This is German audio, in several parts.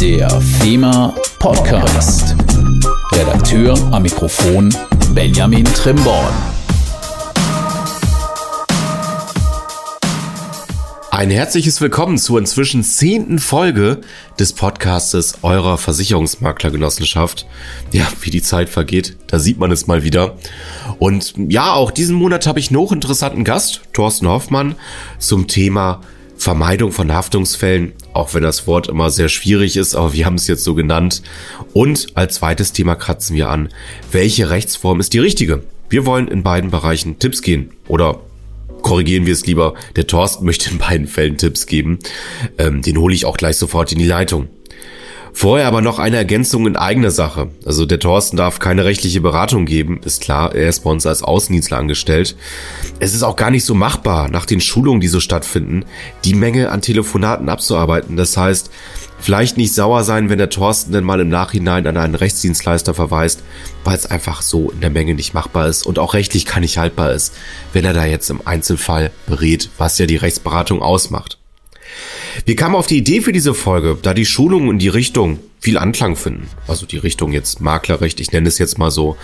Der FEMA Podcast. Redakteur am Mikrofon Benjamin Trimborn. Ein herzliches Willkommen zur inzwischen zehnten Folge des Podcastes eurer Versicherungsmaklergenossenschaft. Ja, wie die Zeit vergeht, da sieht man es mal wieder. Und ja, auch diesen Monat habe ich noch interessanten Gast, Thorsten Hoffmann, zum Thema Vermeidung von Haftungsfällen, auch wenn das Wort immer sehr schwierig ist, aber wir haben es jetzt so genannt. Und als zweites Thema kratzen wir an, welche Rechtsform ist die richtige? Wir wollen in beiden Bereichen Tipps gehen oder korrigieren wir es lieber. Der Thorsten möchte in beiden Fällen Tipps geben. Ähm, den hole ich auch gleich sofort in die Leitung. Vorher aber noch eine Ergänzung in eigener Sache. Also der Thorsten darf keine rechtliche Beratung geben, ist klar, er ist bei uns als Außendienstler angestellt. Es ist auch gar nicht so machbar, nach den Schulungen, die so stattfinden, die Menge an Telefonaten abzuarbeiten. Das heißt, vielleicht nicht sauer sein, wenn der Thorsten dann mal im Nachhinein an einen Rechtsdienstleister verweist, weil es einfach so in der Menge nicht machbar ist und auch rechtlich gar nicht haltbar ist, wenn er da jetzt im Einzelfall berät, was ja die Rechtsberatung ausmacht. Wir kamen auf die Idee für diese Folge, da die Schulungen in die Richtung viel Anklang finden. Also die Richtung jetzt Maklerrecht, ich nenne es jetzt mal so,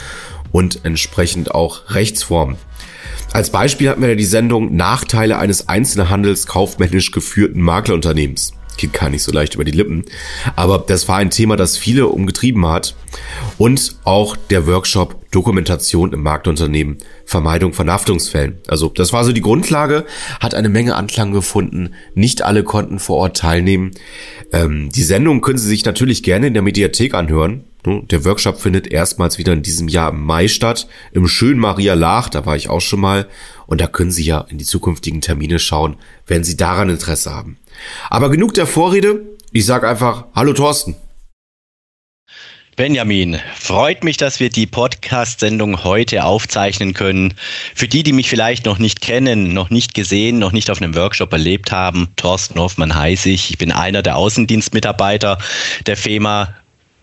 und entsprechend auch Rechtsformen. Als Beispiel hatten wir ja die Sendung Nachteile eines Einzelhandels kaufmännisch geführten Maklerunternehmens geht gar nicht so leicht über die Lippen. Aber das war ein Thema, das viele umgetrieben hat. Und auch der Workshop Dokumentation im Marktunternehmen, Vermeidung von Haftungsfällen. Also das war so die Grundlage, hat eine Menge Anklang gefunden. Nicht alle konnten vor Ort teilnehmen. Ähm, die Sendung können Sie sich natürlich gerne in der Mediathek anhören. Der Workshop findet erstmals wieder in diesem Jahr im Mai statt, im schönen Maria Lach, da war ich auch schon mal. Und da können Sie ja in die zukünftigen Termine schauen, wenn Sie daran Interesse haben. Aber genug der Vorrede. Ich sage einfach Hallo Thorsten. Benjamin, freut mich, dass wir die Podcast-Sendung heute aufzeichnen können. Für die, die mich vielleicht noch nicht kennen, noch nicht gesehen, noch nicht auf einem Workshop erlebt haben, Thorsten Hoffmann heiße ich. Ich bin einer der Außendienstmitarbeiter der FEMA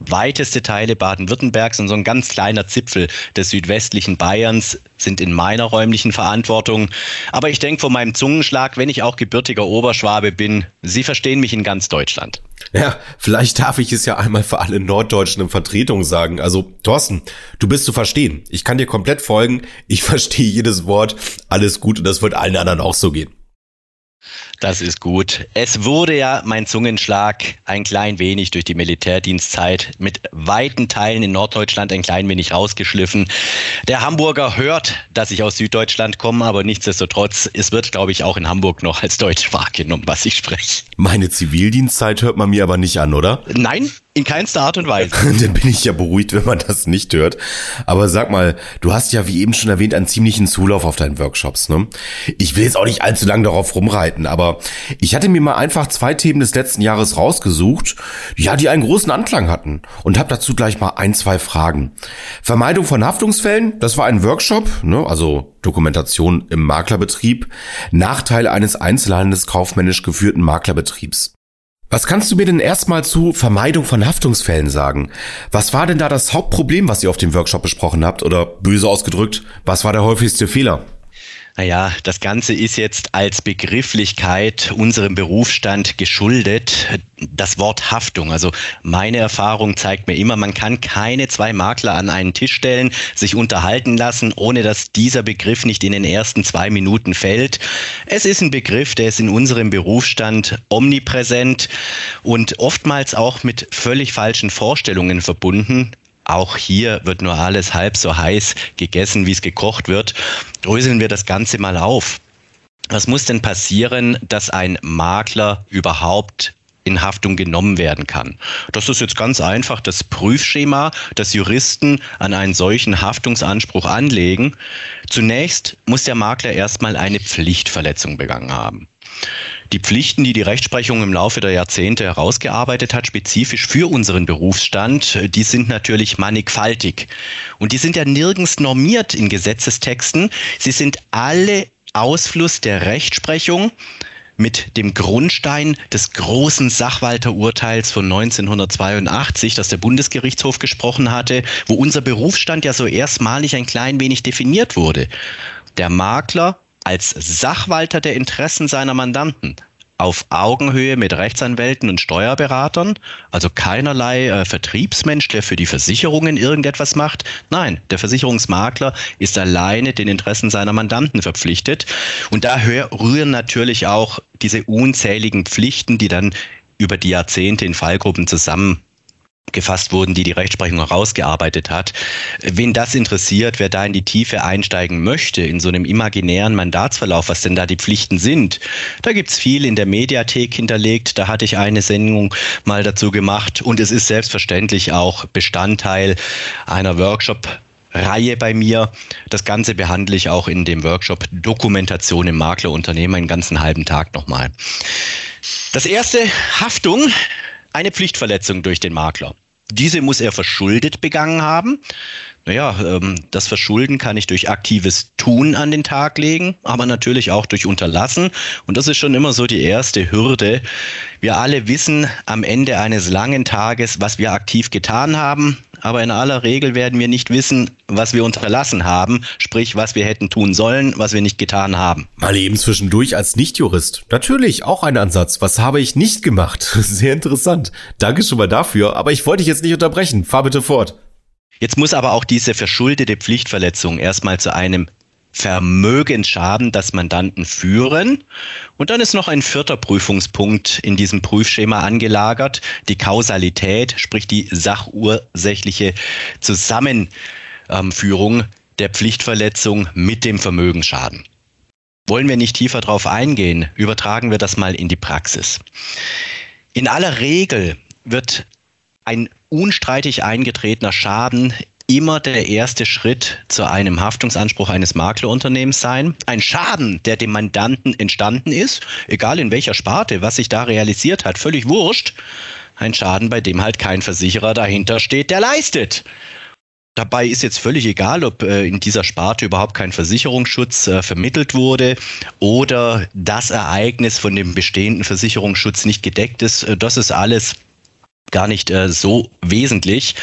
weiteste Teile Baden-Württembergs und so ein ganz kleiner Zipfel des südwestlichen Bayerns sind in meiner räumlichen Verantwortung. Aber ich denke von meinem Zungenschlag, wenn ich auch gebürtiger Oberschwabe bin, Sie verstehen mich in ganz Deutschland. Ja, vielleicht darf ich es ja einmal für alle Norddeutschen in Vertretung sagen. Also, Thorsten, du bist zu verstehen. Ich kann dir komplett folgen. Ich verstehe jedes Wort. Alles gut und das wird allen anderen auch so gehen. Das ist gut. Es wurde ja mein Zungenschlag ein klein wenig durch die Militärdienstzeit mit weiten Teilen in Norddeutschland ein klein wenig rausgeschliffen. Der Hamburger hört, dass ich aus Süddeutschland komme, aber nichtsdestotrotz, es wird, glaube ich, auch in Hamburg noch als Deutsch wahrgenommen, was ich spreche. Meine Zivildienstzeit hört man mir aber nicht an, oder? Nein, in keinster Art und Weise. Dann bin ich ja beruhigt, wenn man das nicht hört. Aber sag mal, du hast ja, wie eben schon erwähnt, einen ziemlichen Zulauf auf deinen Workshops, ne? Ich will jetzt auch nicht allzu lange darauf rumreiten, aber ich hatte mir mal einfach zwei Themen des letzten Jahres rausgesucht, ja, die einen großen Anklang hatten und habe dazu gleich mal ein, zwei Fragen. Vermeidung von Haftungsfällen, das war ein Workshop, ne? Also Dokumentation im Maklerbetrieb. Nachteile eines Einzelhandels kaufmännisch geführten Maklerbetriebs. Was kannst du mir denn erstmal zu Vermeidung von Haftungsfällen sagen? Was war denn da das Hauptproblem, was ihr auf dem Workshop besprochen habt? Oder böse ausgedrückt, was war der häufigste Fehler? Naja, das Ganze ist jetzt als Begrifflichkeit unserem Berufsstand geschuldet. Das Wort Haftung. Also meine Erfahrung zeigt mir immer, man kann keine zwei Makler an einen Tisch stellen, sich unterhalten lassen, ohne dass dieser Begriff nicht in den ersten zwei Minuten fällt. Es ist ein Begriff, der ist in unserem Berufsstand omnipräsent und oftmals auch mit völlig falschen Vorstellungen verbunden. Auch hier wird nur alles halb so heiß gegessen, wie es gekocht wird. Dröseln wir das Ganze mal auf. Was muss denn passieren, dass ein Makler überhaupt in Haftung genommen werden kann. Das ist jetzt ganz einfach das Prüfschema, das Juristen an einen solchen Haftungsanspruch anlegen. Zunächst muss der Makler erstmal eine Pflichtverletzung begangen haben. Die Pflichten, die die Rechtsprechung im Laufe der Jahrzehnte herausgearbeitet hat, spezifisch für unseren Berufsstand, die sind natürlich mannigfaltig. Und die sind ja nirgends normiert in Gesetzestexten. Sie sind alle Ausfluss der Rechtsprechung mit dem Grundstein des großen Sachwalterurteils von 1982, das der Bundesgerichtshof gesprochen hatte, wo unser Berufsstand ja so erstmalig ein klein wenig definiert wurde. Der Makler als Sachwalter der Interessen seiner Mandanten auf Augenhöhe mit Rechtsanwälten und Steuerberatern, also keinerlei äh, Vertriebsmensch, der für die Versicherungen irgendetwas macht. Nein, der Versicherungsmakler ist alleine den Interessen seiner Mandanten verpflichtet. Und da rühren natürlich auch diese unzähligen Pflichten, die dann über die Jahrzehnte in Fallgruppen zusammen gefasst wurden, die die Rechtsprechung herausgearbeitet hat. Wen das interessiert, wer da in die Tiefe einsteigen möchte, in so einem imaginären Mandatsverlauf, was denn da die Pflichten sind, da gibt's viel in der Mediathek hinterlegt. Da hatte ich eine Sendung mal dazu gemacht und es ist selbstverständlich auch Bestandteil einer Workshop Reihe bei mir. Das Ganze behandle ich auch in dem Workshop Dokumentation im Maklerunternehmen einen ganzen halben Tag nochmal. Das erste, Haftung, eine Pflichtverletzung durch den Makler. Diese muss er verschuldet begangen haben. Naja, ähm, das Verschulden kann ich durch aktives Tun an den Tag legen, aber natürlich auch durch Unterlassen. Und das ist schon immer so die erste Hürde. Wir alle wissen am Ende eines langen Tages, was wir aktiv getan haben aber in aller Regel werden wir nicht wissen, was wir unterlassen haben, sprich, was wir hätten tun sollen, was wir nicht getan haben. Mal eben zwischendurch als Nichtjurist. Natürlich, auch ein Ansatz. Was habe ich nicht gemacht? Sehr interessant. Danke schon mal dafür, aber ich wollte dich jetzt nicht unterbrechen. Fahr bitte fort. Jetzt muss aber auch diese verschuldete Pflichtverletzung erstmal zu einem Vermögensschaden das Mandanten führen. Und dann ist noch ein vierter Prüfungspunkt in diesem Prüfschema angelagert, die Kausalität, sprich die sachursächliche Zusammenführung der Pflichtverletzung mit dem Vermögensschaden. Wollen wir nicht tiefer darauf eingehen, übertragen wir das mal in die Praxis. In aller Regel wird ein unstreitig eingetretener Schaden immer der erste Schritt zu einem Haftungsanspruch eines Maklerunternehmens sein. Ein Schaden, der dem Mandanten entstanden ist, egal in welcher Sparte, was sich da realisiert hat, völlig wurscht. Ein Schaden, bei dem halt kein Versicherer dahinter steht, der leistet. Dabei ist jetzt völlig egal, ob äh, in dieser Sparte überhaupt kein Versicherungsschutz äh, vermittelt wurde oder das Ereignis von dem bestehenden Versicherungsschutz nicht gedeckt ist. Äh, das ist alles gar nicht so wesentlich.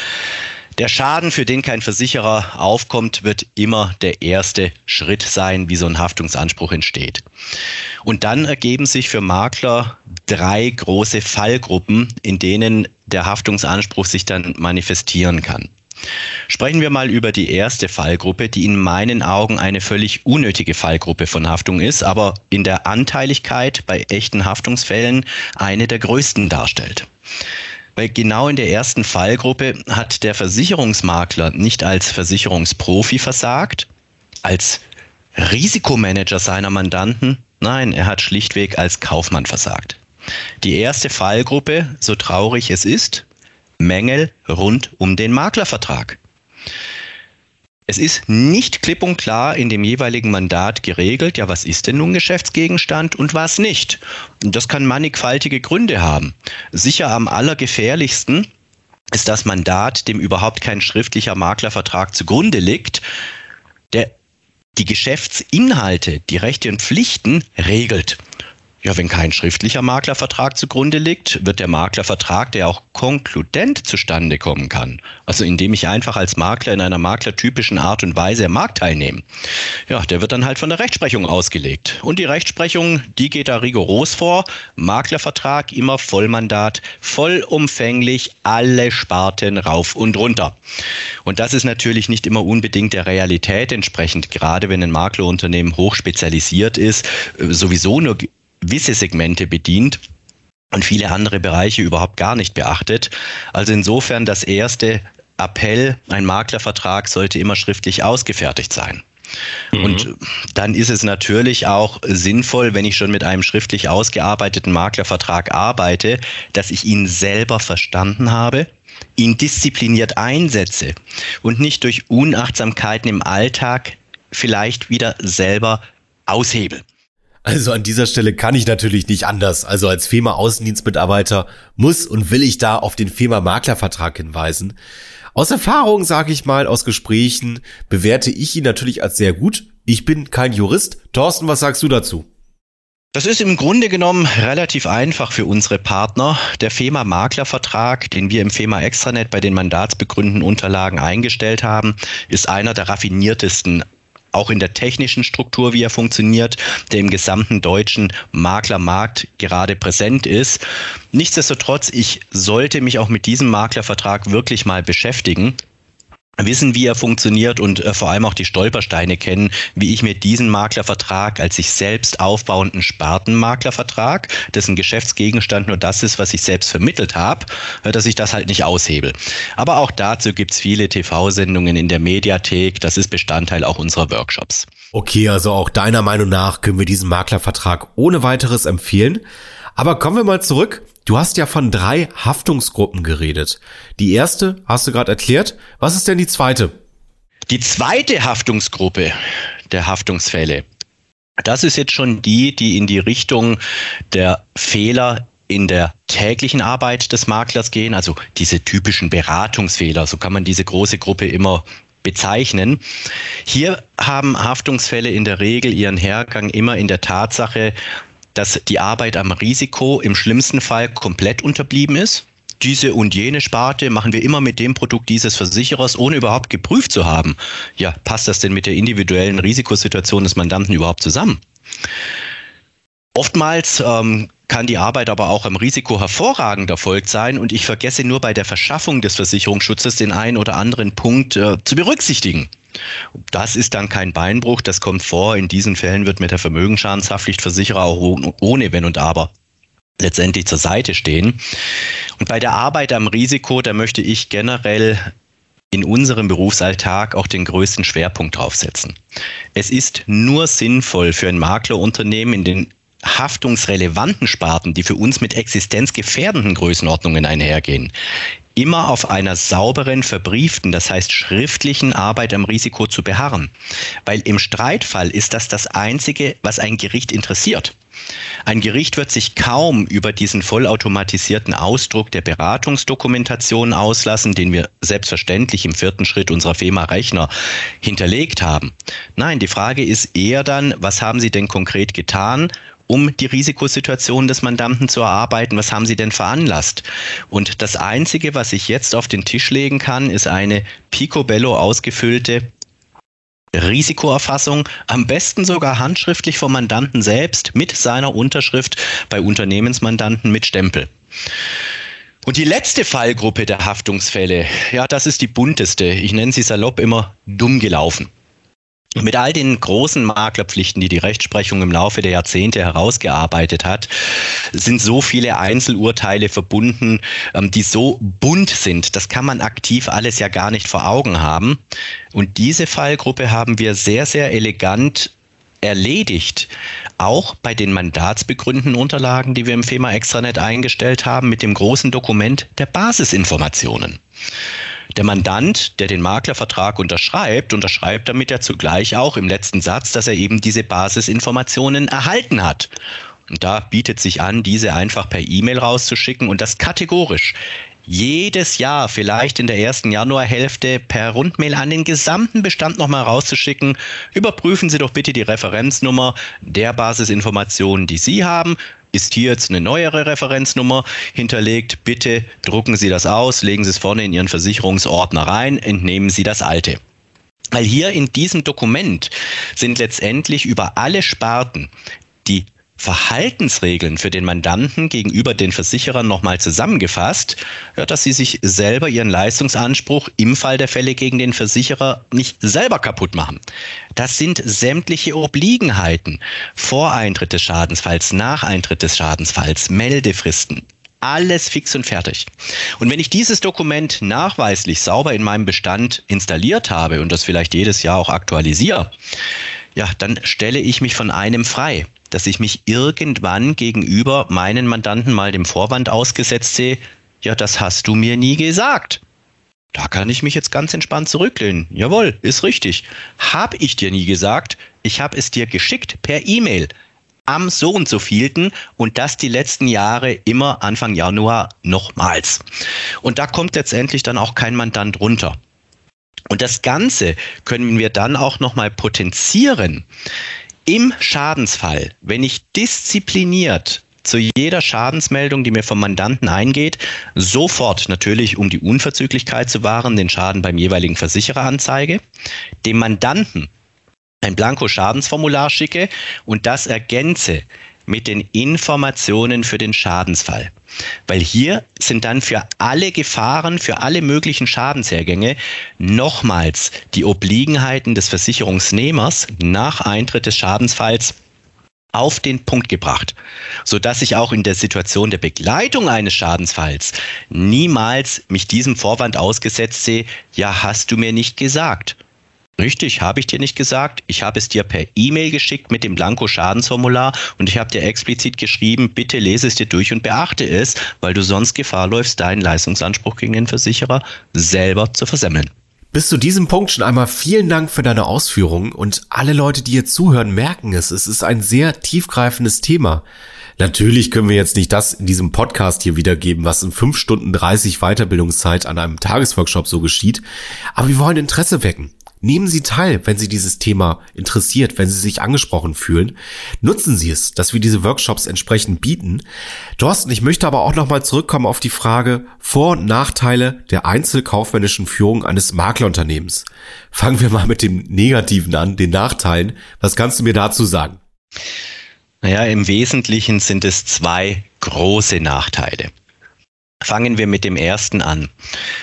Der Schaden, für den kein Versicherer aufkommt, wird immer der erste Schritt sein, wie so ein Haftungsanspruch entsteht. Und dann ergeben sich für Makler drei große Fallgruppen, in denen der Haftungsanspruch sich dann manifestieren kann. Sprechen wir mal über die erste Fallgruppe, die in meinen Augen eine völlig unnötige Fallgruppe von Haftung ist, aber in der Anteiligkeit bei echten Haftungsfällen eine der größten darstellt. Weil genau in der ersten Fallgruppe hat der Versicherungsmakler nicht als Versicherungsprofi versagt, als Risikomanager seiner Mandanten, nein, er hat schlichtweg als Kaufmann versagt. Die erste Fallgruppe, so traurig es ist, Mängel rund um den Maklervertrag. Es ist nicht klipp und klar in dem jeweiligen Mandat geregelt, ja, was ist denn nun Geschäftsgegenstand und was nicht. Und das kann mannigfaltige Gründe haben. Sicher am allergefährlichsten ist das Mandat, dem überhaupt kein schriftlicher Maklervertrag zugrunde liegt, der die Geschäftsinhalte, die Rechte und Pflichten regelt. Ja, wenn kein schriftlicher Maklervertrag zugrunde liegt, wird der Maklervertrag, der auch konkludent zustande kommen kann, also indem ich einfach als Makler in einer maklertypischen Art und Weise am Markt teilnehme, ja, der wird dann halt von der Rechtsprechung ausgelegt. Und die Rechtsprechung, die geht da rigoros vor. Maklervertrag immer Vollmandat, vollumfänglich alle Sparten rauf und runter. Und das ist natürlich nicht immer unbedingt der Realität entsprechend, gerade wenn ein Maklerunternehmen hochspezialisiert ist, äh, sowieso nur gewisse Segmente bedient und viele andere Bereiche überhaupt gar nicht beachtet. Also insofern das erste Appell, ein Maklervertrag sollte immer schriftlich ausgefertigt sein. Mhm. Und dann ist es natürlich auch sinnvoll, wenn ich schon mit einem schriftlich ausgearbeiteten Maklervertrag arbeite, dass ich ihn selber verstanden habe, ihn diszipliniert einsetze und nicht durch Unachtsamkeiten im Alltag vielleicht wieder selber aushebel. Also an dieser Stelle kann ich natürlich nicht anders. Also als FEMA Außendienstmitarbeiter muss und will ich da auf den FEMA Maklervertrag hinweisen. Aus Erfahrung, sage ich mal, aus Gesprächen bewerte ich ihn natürlich als sehr gut. Ich bin kein Jurist. Thorsten, was sagst du dazu? Das ist im Grunde genommen relativ einfach für unsere Partner. Der FEMA Maklervertrag, den wir im FEMA Extranet bei den mandatsbegründenden Unterlagen eingestellt haben, ist einer der raffiniertesten auch in der technischen Struktur, wie er funktioniert, der im gesamten deutschen Maklermarkt gerade präsent ist. Nichtsdestotrotz, ich sollte mich auch mit diesem Maklervertrag wirklich mal beschäftigen wissen, wie er funktioniert und äh, vor allem auch die Stolpersteine kennen, wie ich mir diesen Maklervertrag als sich selbst aufbauenden Spartenmaklervertrag, dessen Geschäftsgegenstand nur das ist, was ich selbst vermittelt habe, äh, dass ich das halt nicht aushebel. Aber auch dazu gibt's viele TV-Sendungen in der Mediathek. Das ist Bestandteil auch unserer Workshops. Okay, also auch deiner Meinung nach können wir diesen Maklervertrag ohne weiteres empfehlen. Aber kommen wir mal zurück. Du hast ja von drei Haftungsgruppen geredet. Die erste hast du gerade erklärt. Was ist denn die zweite? Die zweite Haftungsgruppe der Haftungsfälle, das ist jetzt schon die, die in die Richtung der Fehler in der täglichen Arbeit des Maklers gehen, also diese typischen Beratungsfehler, so kann man diese große Gruppe immer bezeichnen. Hier haben Haftungsfälle in der Regel ihren Hergang immer in der Tatsache, dass die Arbeit am Risiko im schlimmsten Fall komplett unterblieben ist. Diese und jene Sparte machen wir immer mit dem Produkt dieses Versicherers, ohne überhaupt geprüft zu haben. Ja, passt das denn mit der individuellen Risikosituation des Mandanten überhaupt zusammen? Oftmals ähm, kann die Arbeit aber auch am Risiko hervorragend erfolgt sein und ich vergesse nur bei der Verschaffung des Versicherungsschutzes den einen oder anderen Punkt äh, zu berücksichtigen. Das ist dann kein Beinbruch, das kommt vor. In diesen Fällen wird mit der Vermögensschadenshaftpflichtversicherer auch ohne Wenn und Aber letztendlich zur Seite stehen. Und bei der Arbeit am Risiko, da möchte ich generell in unserem Berufsalltag auch den größten Schwerpunkt draufsetzen. Es ist nur sinnvoll für ein Maklerunternehmen in den haftungsrelevanten Sparten, die für uns mit existenzgefährdenden Größenordnungen einhergehen, immer auf einer sauberen, verbrieften, das heißt schriftlichen Arbeit am Risiko zu beharren. Weil im Streitfall ist das das Einzige, was ein Gericht interessiert. Ein Gericht wird sich kaum über diesen vollautomatisierten Ausdruck der Beratungsdokumentation auslassen, den wir selbstverständlich im vierten Schritt unserer FEMA-Rechner hinterlegt haben. Nein, die Frage ist eher dann, was haben Sie denn konkret getan, um die Risikosituation des Mandanten zu erarbeiten. Was haben Sie denn veranlasst? Und das Einzige, was ich jetzt auf den Tisch legen kann, ist eine picobello ausgefüllte Risikoerfassung, am besten sogar handschriftlich vom Mandanten selbst mit seiner Unterschrift bei Unternehmensmandanten mit Stempel. Und die letzte Fallgruppe der Haftungsfälle, ja, das ist die bunteste. Ich nenne sie salopp immer dumm gelaufen. Mit all den großen Maklerpflichten, die die Rechtsprechung im Laufe der Jahrzehnte herausgearbeitet hat, sind so viele Einzelurteile verbunden, ähm, die so bunt sind. Das kann man aktiv alles ja gar nicht vor Augen haben. Und diese Fallgruppe haben wir sehr, sehr elegant erledigt. Auch bei den mandatsbegründenden Unterlagen, die wir im FEMA Extranet eingestellt haben, mit dem großen Dokument der Basisinformationen. Der Mandant, der den Maklervertrag unterschreibt, unterschreibt damit ja zugleich auch im letzten Satz, dass er eben diese Basisinformationen erhalten hat. Und da bietet sich an, diese einfach per E-Mail rauszuschicken und das kategorisch jedes Jahr, vielleicht in der ersten Januarhälfte, per Rundmail an den gesamten Bestand nochmal rauszuschicken. Überprüfen Sie doch bitte die Referenznummer der Basisinformationen, die Sie haben ist hier jetzt eine neuere Referenznummer hinterlegt. Bitte drucken Sie das aus, legen Sie es vorne in Ihren Versicherungsordner rein, entnehmen Sie das alte. Weil hier in diesem Dokument sind letztendlich über alle Sparten die Verhaltensregeln für den Mandanten gegenüber den Versicherern nochmal zusammengefasst, dass sie sich selber ihren Leistungsanspruch im Fall der Fälle gegen den Versicherer nicht selber kaputt machen. Das sind sämtliche Obliegenheiten. Vor Eintritt des Schadensfalls, nach Eintritt des Schadensfalls, Meldefristen, alles fix und fertig. Und wenn ich dieses Dokument nachweislich sauber in meinem Bestand installiert habe und das vielleicht jedes Jahr auch aktualisiere, ja, dann stelle ich mich von einem frei dass ich mich irgendwann gegenüber meinen Mandanten mal dem Vorwand ausgesetzt sehe, ja, das hast du mir nie gesagt. Da kann ich mich jetzt ganz entspannt zurücklehnen. Jawohl, ist richtig. Hab ich dir nie gesagt. Ich habe es dir geschickt per E-Mail am so und so vielten und das die letzten Jahre immer Anfang Januar nochmals. Und da kommt letztendlich dann auch kein Mandant runter. Und das Ganze können wir dann auch nochmal potenzieren, im Schadensfall, wenn ich diszipliniert zu jeder Schadensmeldung, die mir vom Mandanten eingeht, sofort natürlich, um die Unverzüglichkeit zu wahren, den Schaden beim jeweiligen Versicherer anzeige, dem Mandanten ein Blanko-Schadensformular schicke und das ergänze mit den Informationen für den Schadensfall. Weil hier sind dann für alle Gefahren, für alle möglichen Schadenshergänge nochmals die Obliegenheiten des Versicherungsnehmers nach Eintritt des Schadensfalls auf den Punkt gebracht, so dass ich auch in der Situation der Begleitung eines Schadensfalls niemals mich diesem Vorwand ausgesetzt sehe, ja, hast du mir nicht gesagt. Richtig, habe ich dir nicht gesagt. Ich habe es dir per E-Mail geschickt mit dem Blanko-Schadensformular und ich habe dir explizit geschrieben, bitte lese es dir durch und beachte es, weil du sonst Gefahr läufst, deinen Leistungsanspruch gegen den Versicherer selber zu versemmeln. Bis zu diesem Punkt schon einmal vielen Dank für deine Ausführungen und alle Leute, die jetzt zuhören, merken es. Es ist ein sehr tiefgreifendes Thema. Natürlich können wir jetzt nicht das in diesem Podcast hier wiedergeben, was in 5 Stunden 30 Weiterbildungszeit an einem Tagesworkshop so geschieht, aber wir wollen Interesse wecken. Nehmen Sie teil, wenn Sie dieses Thema interessiert, wenn Sie sich angesprochen fühlen. Nutzen Sie es, dass wir diese Workshops entsprechend bieten. Thorsten, ich möchte aber auch nochmal zurückkommen auf die Frage Vor- und Nachteile der einzelkaufmännischen Führung eines Maklerunternehmens. Fangen wir mal mit dem Negativen an, den Nachteilen. Was kannst du mir dazu sagen? Naja, im Wesentlichen sind es zwei große Nachteile. Fangen wir mit dem ersten an.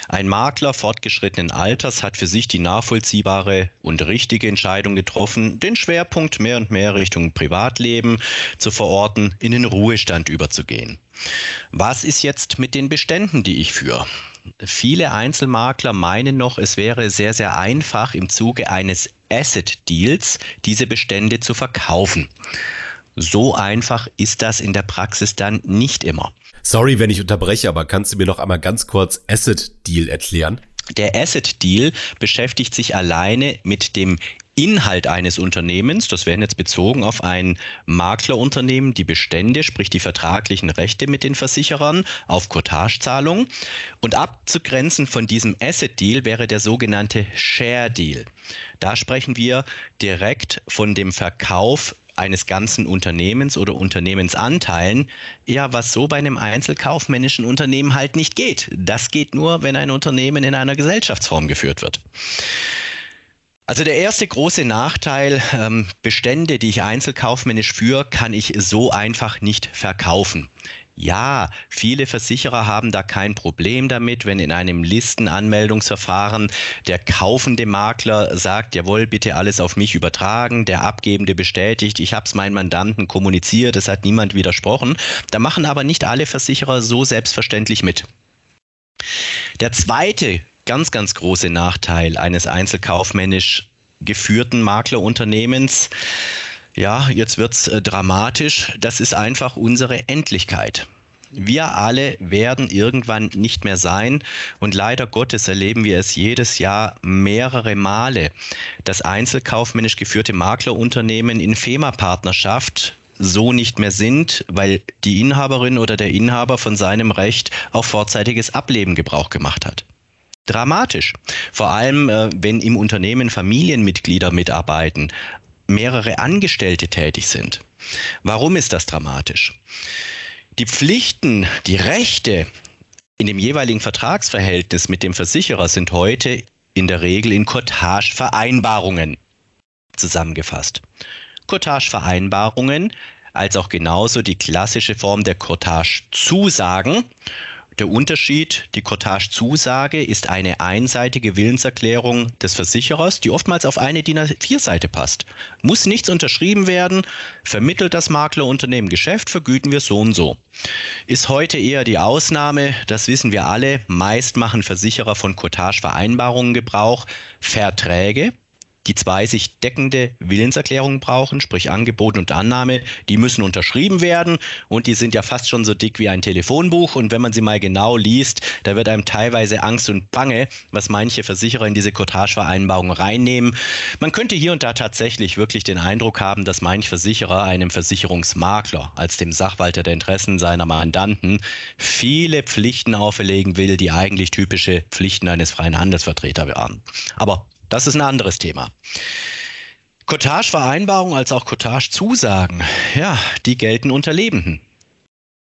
Ein Makler fortgeschrittenen Alters hat für sich die nachvollziehbare und richtige Entscheidung getroffen, den Schwerpunkt mehr und mehr Richtung Privatleben zu verorten, in den Ruhestand überzugehen. Was ist jetzt mit den Beständen, die ich führe? Viele Einzelmakler meinen noch, es wäre sehr, sehr einfach im Zuge eines Asset Deals diese Bestände zu verkaufen. So einfach ist das in der Praxis dann nicht immer. Sorry, wenn ich unterbreche, aber kannst du mir noch einmal ganz kurz Asset Deal erklären? Der Asset Deal beschäftigt sich alleine mit dem Inhalt eines Unternehmens, das werden jetzt bezogen auf ein Maklerunternehmen, die Bestände, sprich die vertraglichen Rechte mit den Versicherern auf Cottagezahlung. Und abzugrenzen von diesem Asset Deal wäre der sogenannte Share Deal. Da sprechen wir direkt von dem Verkauf eines ganzen Unternehmens oder Unternehmensanteilen, ja, was so bei einem einzelkaufmännischen Unternehmen halt nicht geht. Das geht nur, wenn ein Unternehmen in einer Gesellschaftsform geführt wird. Also der erste große Nachteil, ähm, Bestände, die ich einzelkaufmännisch führe, kann ich so einfach nicht verkaufen. Ja, viele Versicherer haben da kein Problem damit, wenn in einem Listenanmeldungsverfahren der kaufende Makler sagt, jawohl, bitte alles auf mich übertragen, der abgebende bestätigt, ich habe es meinen Mandanten kommuniziert, es hat niemand widersprochen. Da machen aber nicht alle Versicherer so selbstverständlich mit. Der zweite ganz, ganz große Nachteil eines einzelkaufmännisch geführten Maklerunternehmens. Ja, jetzt wird's äh, dramatisch. Das ist einfach unsere Endlichkeit. Wir alle werden irgendwann nicht mehr sein und leider Gottes erleben wir es jedes Jahr mehrere Male, dass einzelkaufmännisch geführte Maklerunternehmen in FEMA-Partnerschaft so nicht mehr sind, weil die Inhaberin oder der Inhaber von seinem Recht auf vorzeitiges Ableben Gebrauch gemacht hat dramatisch. Vor allem, äh, wenn im Unternehmen Familienmitglieder mitarbeiten, mehrere Angestellte tätig sind. Warum ist das dramatisch? Die Pflichten, die Rechte in dem jeweiligen Vertragsverhältnis mit dem Versicherer sind heute in der Regel in Cottage-Vereinbarungen zusammengefasst. Cottage-Vereinbarungen als auch genauso die klassische Form der Cottage-Zusagen der Unterschied, die Cottage-Zusage ist eine einseitige Willenserklärung des Versicherers, die oftmals auf eine DIN A4-Seite passt. Muss nichts unterschrieben werden, vermittelt das Maklerunternehmen Geschäft, vergüten wir so und so. Ist heute eher die Ausnahme, das wissen wir alle. Meist machen Versicherer von Cottage-Vereinbarungen Gebrauch, Verträge, die zwei sich deckende Willenserklärungen brauchen, sprich Angebot und Annahme, die müssen unterschrieben werden und die sind ja fast schon so dick wie ein Telefonbuch und wenn man sie mal genau liest, da wird einem teilweise Angst und Bange, was manche Versicherer in diese Cottage-Vereinbarung reinnehmen. Man könnte hier und da tatsächlich wirklich den Eindruck haben, dass manch Versicherer einem Versicherungsmakler als dem Sachwalter der Interessen seiner Mandanten viele Pflichten auferlegen will, die eigentlich typische Pflichten eines freien Handelsvertreters waren. Aber das ist ein anderes Thema. Cottage-Vereinbarungen als auch Cottage-Zusagen, ja, die gelten unter Lebenden.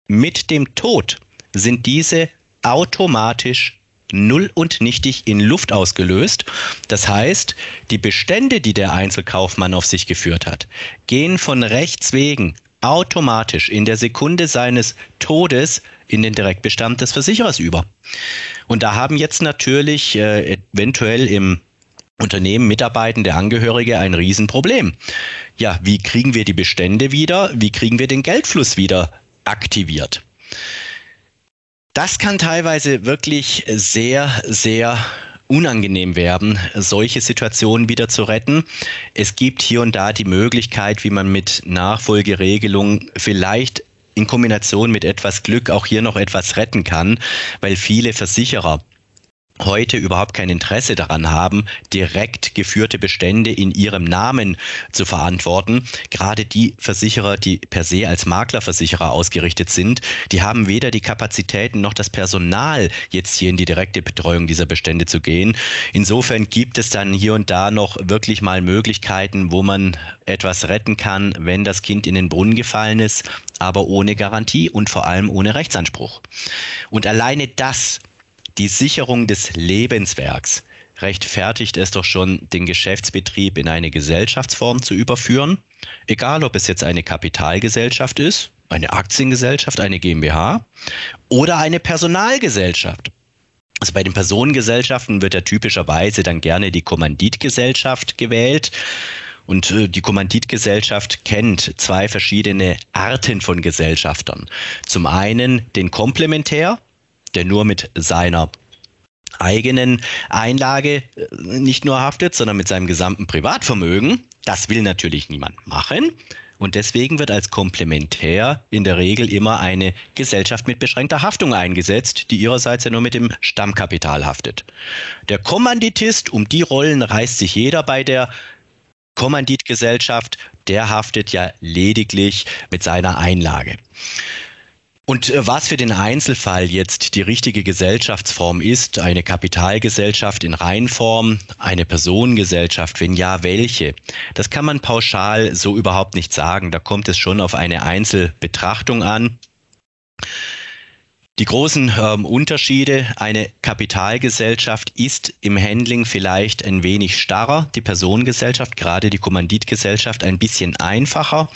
Mit dem Tod sind diese automatisch null und nichtig in Luft ausgelöst. Das heißt, die Bestände, die der Einzelkaufmann auf sich geführt hat, gehen von Rechts wegen automatisch in der Sekunde seines Todes in den Direktbestand des Versicherers über. Und da haben jetzt natürlich äh, eventuell im Unternehmen, Mitarbeitende, Angehörige ein Riesenproblem. Ja, wie kriegen wir die Bestände wieder? Wie kriegen wir den Geldfluss wieder aktiviert? Das kann teilweise wirklich sehr, sehr unangenehm werden, solche Situationen wieder zu retten. Es gibt hier und da die Möglichkeit, wie man mit Nachfolgeregelungen vielleicht in Kombination mit etwas Glück auch hier noch etwas retten kann, weil viele Versicherer heute überhaupt kein Interesse daran haben, direkt geführte Bestände in ihrem Namen zu verantworten. Gerade die Versicherer, die per se als Maklerversicherer ausgerichtet sind, die haben weder die Kapazitäten noch das Personal, jetzt hier in die direkte Betreuung dieser Bestände zu gehen. Insofern gibt es dann hier und da noch wirklich mal Möglichkeiten, wo man etwas retten kann, wenn das Kind in den Brunnen gefallen ist, aber ohne Garantie und vor allem ohne Rechtsanspruch. Und alleine das die Sicherung des Lebenswerks rechtfertigt es doch schon, den Geschäftsbetrieb in eine Gesellschaftsform zu überführen, egal ob es jetzt eine Kapitalgesellschaft ist, eine Aktiengesellschaft, eine GmbH oder eine Personalgesellschaft. Also bei den Personengesellschaften wird ja typischerweise dann gerne die Kommanditgesellschaft gewählt. Und äh, die Kommanditgesellschaft kennt zwei verschiedene Arten von Gesellschaftern. Zum einen den Komplementär, der nur mit seiner eigenen Einlage äh, nicht nur haftet, sondern mit seinem gesamten Privatvermögen. Das will natürlich niemand machen. Und deswegen wird als Komplementär in der Regel immer eine Gesellschaft mit beschränkter Haftung eingesetzt, die ihrerseits ja nur mit dem Stammkapital haftet. Der Kommanditist, um die Rollen reißt sich jeder bei der Kommanditgesellschaft, der haftet ja lediglich mit seiner Einlage. Und äh, was für den Einzelfall jetzt die richtige Gesellschaftsform ist, eine Kapitalgesellschaft in Reinform, eine Personengesellschaft, wenn ja, welche, das kann man pauschal so überhaupt nicht sagen. Da kommt es schon auf eine Einzelbetrachtung an. Die großen ähm, Unterschiede, eine Kapitalgesellschaft ist im Handling vielleicht ein wenig starrer, die Personengesellschaft, gerade die Kommanditgesellschaft ein bisschen einfacher.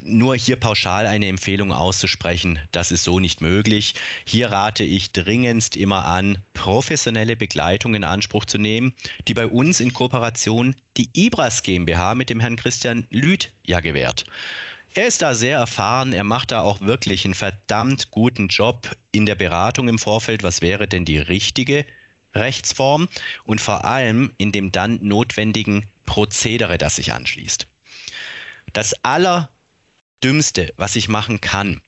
Nur hier pauschal eine Empfehlung auszusprechen, das ist so nicht möglich. Hier rate ich dringendst immer an, professionelle Begleitung in Anspruch zu nehmen, die bei uns in Kooperation die Ibras GmbH mit dem Herrn Christian Lüth ja gewährt. Er ist da sehr erfahren, er macht da auch wirklich einen verdammt guten Job in der Beratung im Vorfeld. Was wäre denn die richtige Rechtsform und vor allem in dem dann notwendigen Prozedere, das sich anschließt. Das aller Dümmste, was ich machen kann,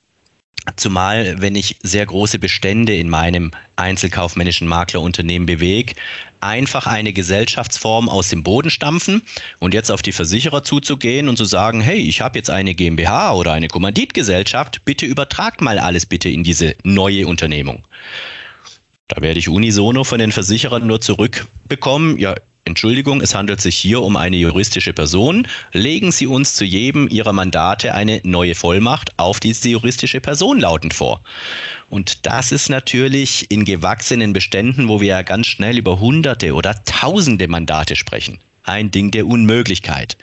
Zumal, wenn ich sehr große Bestände in meinem einzelkaufmännischen Maklerunternehmen bewege, einfach eine Gesellschaftsform aus dem Boden stampfen und jetzt auf die Versicherer zuzugehen und zu sagen, hey, ich habe jetzt eine GmbH oder eine Kommanditgesellschaft, bitte übertragt mal alles bitte in diese neue Unternehmung. Da werde ich unisono von den Versicherern nur zurückbekommen, ja, Entschuldigung, es handelt sich hier um eine juristische Person. Legen Sie uns zu jedem Ihrer Mandate eine neue Vollmacht auf diese juristische Person lautend vor. Und das ist natürlich in gewachsenen Beständen, wo wir ja ganz schnell über Hunderte oder Tausende Mandate sprechen, ein Ding der Unmöglichkeit.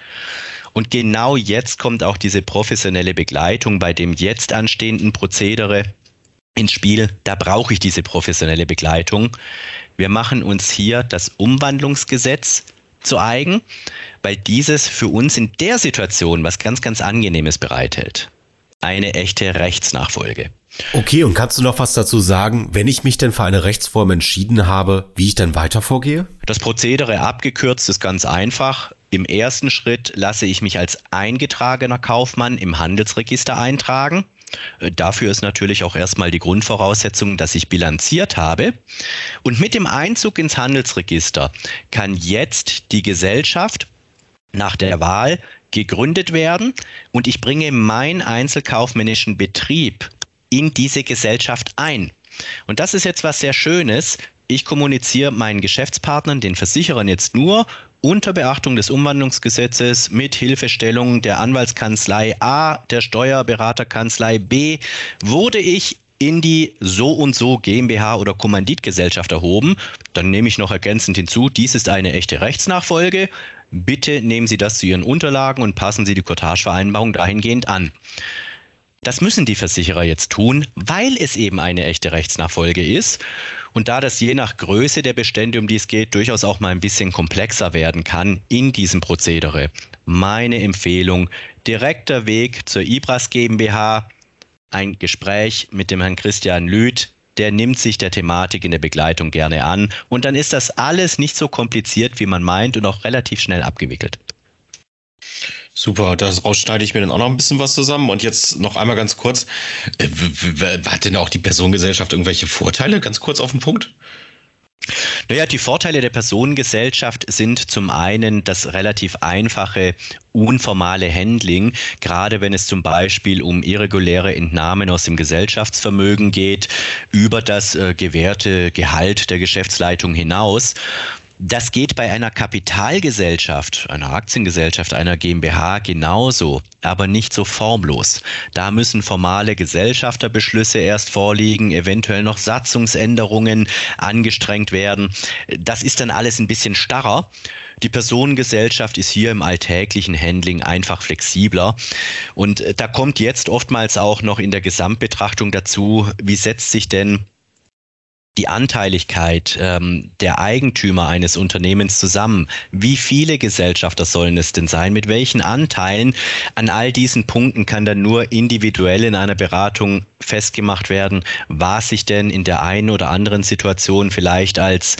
Und genau jetzt kommt auch diese professionelle Begleitung bei dem jetzt anstehenden Prozedere ins Spiel, da brauche ich diese professionelle Begleitung. Wir machen uns hier das Umwandlungsgesetz zu eigen, weil dieses für uns in der Situation was ganz, ganz Angenehmes bereithält. Eine echte Rechtsnachfolge. Okay, und kannst du noch was dazu sagen, wenn ich mich denn für eine Rechtsform entschieden habe, wie ich dann weiter vorgehe? Das Prozedere abgekürzt ist ganz einfach. Im ersten Schritt lasse ich mich als eingetragener Kaufmann im Handelsregister eintragen. Äh, dafür ist natürlich auch erstmal die Grundvoraussetzung, dass ich bilanziert habe. Und mit dem Einzug ins Handelsregister kann jetzt die Gesellschaft nach der Wahl gegründet werden und ich bringe meinen einzelkaufmännischen Betrieb in diese Gesellschaft ein. Und das ist jetzt was sehr Schönes. Ich kommuniziere meinen Geschäftspartnern, den Versicherern jetzt nur unter Beachtung des Umwandlungsgesetzes mit Hilfestellung der Anwaltskanzlei A, der Steuerberaterkanzlei B, wurde ich in die so und so GmbH oder Kommanditgesellschaft erhoben. Dann nehme ich noch ergänzend hinzu, dies ist eine echte Rechtsnachfolge. Bitte nehmen Sie das zu Ihren Unterlagen und passen Sie die Cottagevereinbarung dahingehend an. Das müssen die Versicherer jetzt tun, weil es eben eine echte Rechtsnachfolge ist. Und da das je nach Größe der Bestände, um die es geht, durchaus auch mal ein bisschen komplexer werden kann in diesem Prozedere. Meine Empfehlung, direkter Weg zur Ibras GmbH, ein Gespräch mit dem Herrn Christian Lüth, der nimmt sich der Thematik in der Begleitung gerne an. Und dann ist das alles nicht so kompliziert, wie man meint und auch relativ schnell abgewickelt. Super, daraus schneide ich mir dann auch noch ein bisschen was zusammen. Und jetzt noch einmal ganz kurz, äh, hat denn auch die Personengesellschaft irgendwelche Vorteile? Ganz kurz auf den Punkt. Naja, die Vorteile der Personengesellschaft sind zum einen das relativ einfache, unformale Handling, gerade wenn es zum Beispiel um irreguläre Entnahmen aus dem Gesellschaftsvermögen geht, über das äh, gewährte Gehalt der Geschäftsleitung hinaus. Das geht bei einer Kapitalgesellschaft, einer Aktiengesellschaft, einer GmbH genauso, aber nicht so formlos. Da müssen formale Gesellschafterbeschlüsse erst vorliegen, eventuell noch Satzungsänderungen angestrengt werden. Das ist dann alles ein bisschen starrer. Die Personengesellschaft ist hier im alltäglichen Handling einfach flexibler. Und da kommt jetzt oftmals auch noch in der Gesamtbetrachtung dazu, wie setzt sich denn die Anteiligkeit ähm, der Eigentümer eines Unternehmens zusammen? Wie viele Gesellschafter sollen es denn sein? Mit welchen Anteilen? An all diesen Punkten kann dann nur individuell in einer Beratung festgemacht werden, was sich denn in der einen oder anderen Situation vielleicht als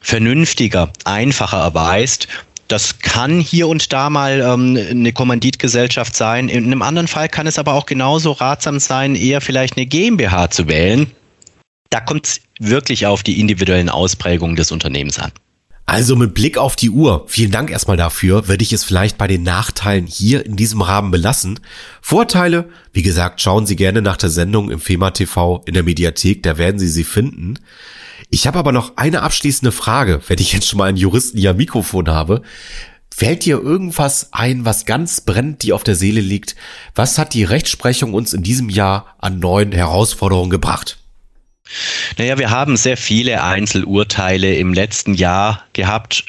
vernünftiger, einfacher erweist das kann hier und da mal ähm, eine Kommanditgesellschaft sein. In einem anderen Fall kann es aber auch genauso ratsam sein, eher vielleicht eine GmbH zu wählen, da kommt es wirklich auf die individuellen Ausprägungen des Unternehmens an. Also mit Blick auf die Uhr, vielen Dank erstmal dafür, würde ich es vielleicht bei den Nachteilen hier in diesem Rahmen belassen. Vorteile, wie gesagt, schauen Sie gerne nach der Sendung im FEMA TV in der Mediathek, da werden Sie sie finden. Ich habe aber noch eine abschließende Frage, wenn ich jetzt schon mal einen Juristen hier am Mikrofon habe. Fällt dir irgendwas ein, was ganz brennend dir auf der Seele liegt? Was hat die Rechtsprechung uns in diesem Jahr an neuen Herausforderungen gebracht? Naja, wir haben sehr viele Einzelurteile im letzten Jahr gehabt,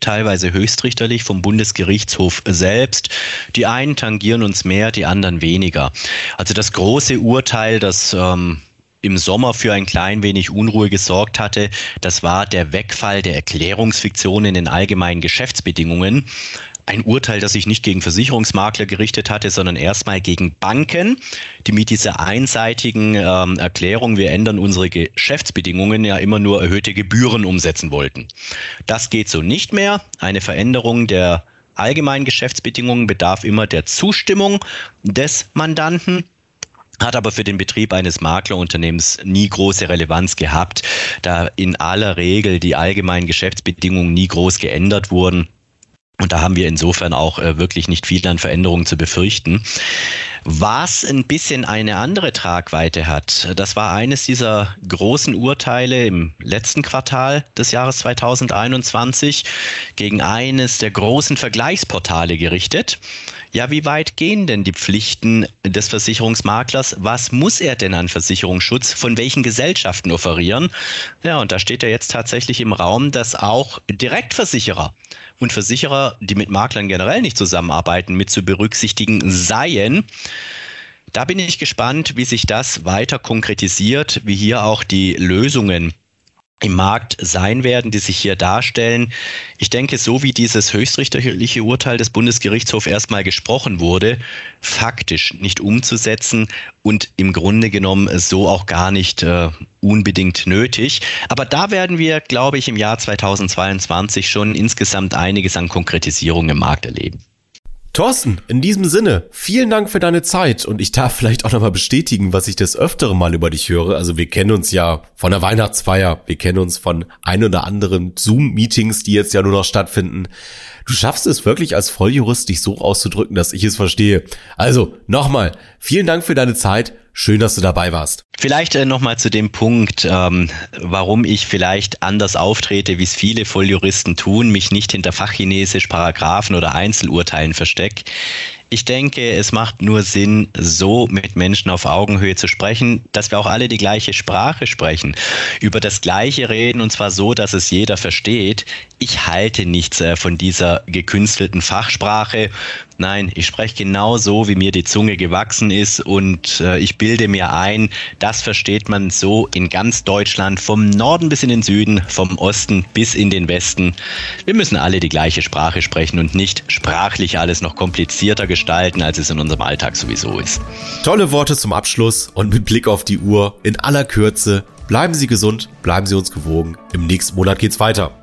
teilweise höchstrichterlich vom Bundesgerichtshof selbst. Die einen tangieren uns mehr, die anderen weniger. Also das große Urteil, das ähm, im Sommer für ein klein wenig Unruhe gesorgt hatte, das war der Wegfall der Erklärungsfiktion in den allgemeinen Geschäftsbedingungen ein Urteil, das sich nicht gegen Versicherungsmakler gerichtet hatte, sondern erstmal gegen Banken, die mit dieser einseitigen ähm, Erklärung, wir ändern unsere Geschäftsbedingungen, ja immer nur erhöhte Gebühren umsetzen wollten. Das geht so nicht mehr. Eine Veränderung der allgemeinen Geschäftsbedingungen bedarf immer der Zustimmung des Mandanten hat aber für den Betrieb eines Maklerunternehmens nie große Relevanz gehabt, da in aller Regel die allgemeinen Geschäftsbedingungen nie groß geändert wurden. Und da haben wir insofern auch äh, wirklich nicht viel an Veränderungen zu befürchten. Was ein bisschen eine andere Tragweite hat, das war eines dieser großen Urteile im letzten Quartal des Jahres 2021 gegen eines der großen Vergleichsportale gerichtet. Ja, wie weit gehen denn die Pflichten des Versicherungsmaklers? Was muss er denn an Versicherungsschutz von welchen Gesellschaften offerieren? Ja, und da steht ja jetzt tatsächlich im Raum, dass auch Direktversicherer und Versicherer, die mit Maklern generell nicht zusammenarbeiten, mit zu berücksichtigen seien. Da bin ich gespannt, wie sich das weiter konkretisiert, wie hier auch die Lösungen im Markt sein werden, die sich hier darstellen. Ich denke, so wie dieses höchstrichterliche Urteil des Bundesgerichtshofs erstmal gesprochen wurde, faktisch nicht umzusetzen und im Grunde genommen so auch gar nicht äh, unbedingt nötig. Aber da werden wir, glaube ich, im Jahr 2022 schon insgesamt einiges an Konkretisierung im Markt erleben. Thorsten, in diesem Sinne, vielen Dank für deine Zeit und ich darf vielleicht auch nochmal bestätigen, was ich das öftere Mal über dich höre. Also wir kennen uns ja von der Weihnachtsfeier, wir kennen uns von ein oder anderen Zoom-Meetings, die jetzt ja nur noch stattfinden. Du schaffst es wirklich als Volljurist, dich so auszudrücken, dass ich es verstehe. Also nochmal, vielen Dank für deine Zeit. Schön, dass du dabei warst. Vielleicht äh, nochmal zu dem Punkt, ähm, warum ich vielleicht anders auftrete, wie es viele Volljuristen tun, mich nicht hinter Fachchinesisch, Paragraphen oder Einzelurteilen verstecke. Ich denke, es macht nur Sinn, so mit Menschen auf Augenhöhe zu sprechen, dass wir auch alle die gleiche Sprache sprechen, über das Gleiche reden und zwar so, dass es jeder versteht. Ich halte nichts äh, von dieser gekünstelten Fachsprache. Nein, ich spreche genau so, wie mir die Zunge gewachsen ist und äh, ich bilde mir ein, das versteht man so in ganz Deutschland, vom Norden bis in den Süden, vom Osten bis in den Westen. Wir müssen alle die gleiche Sprache sprechen und nicht sprachlich alles noch komplizierter gestalten, als es in unserem Alltag sowieso ist. Tolle Worte zum Abschluss und mit Blick auf die Uhr in aller Kürze. Bleiben Sie gesund, bleiben Sie uns gewogen. Im nächsten Monat geht's weiter.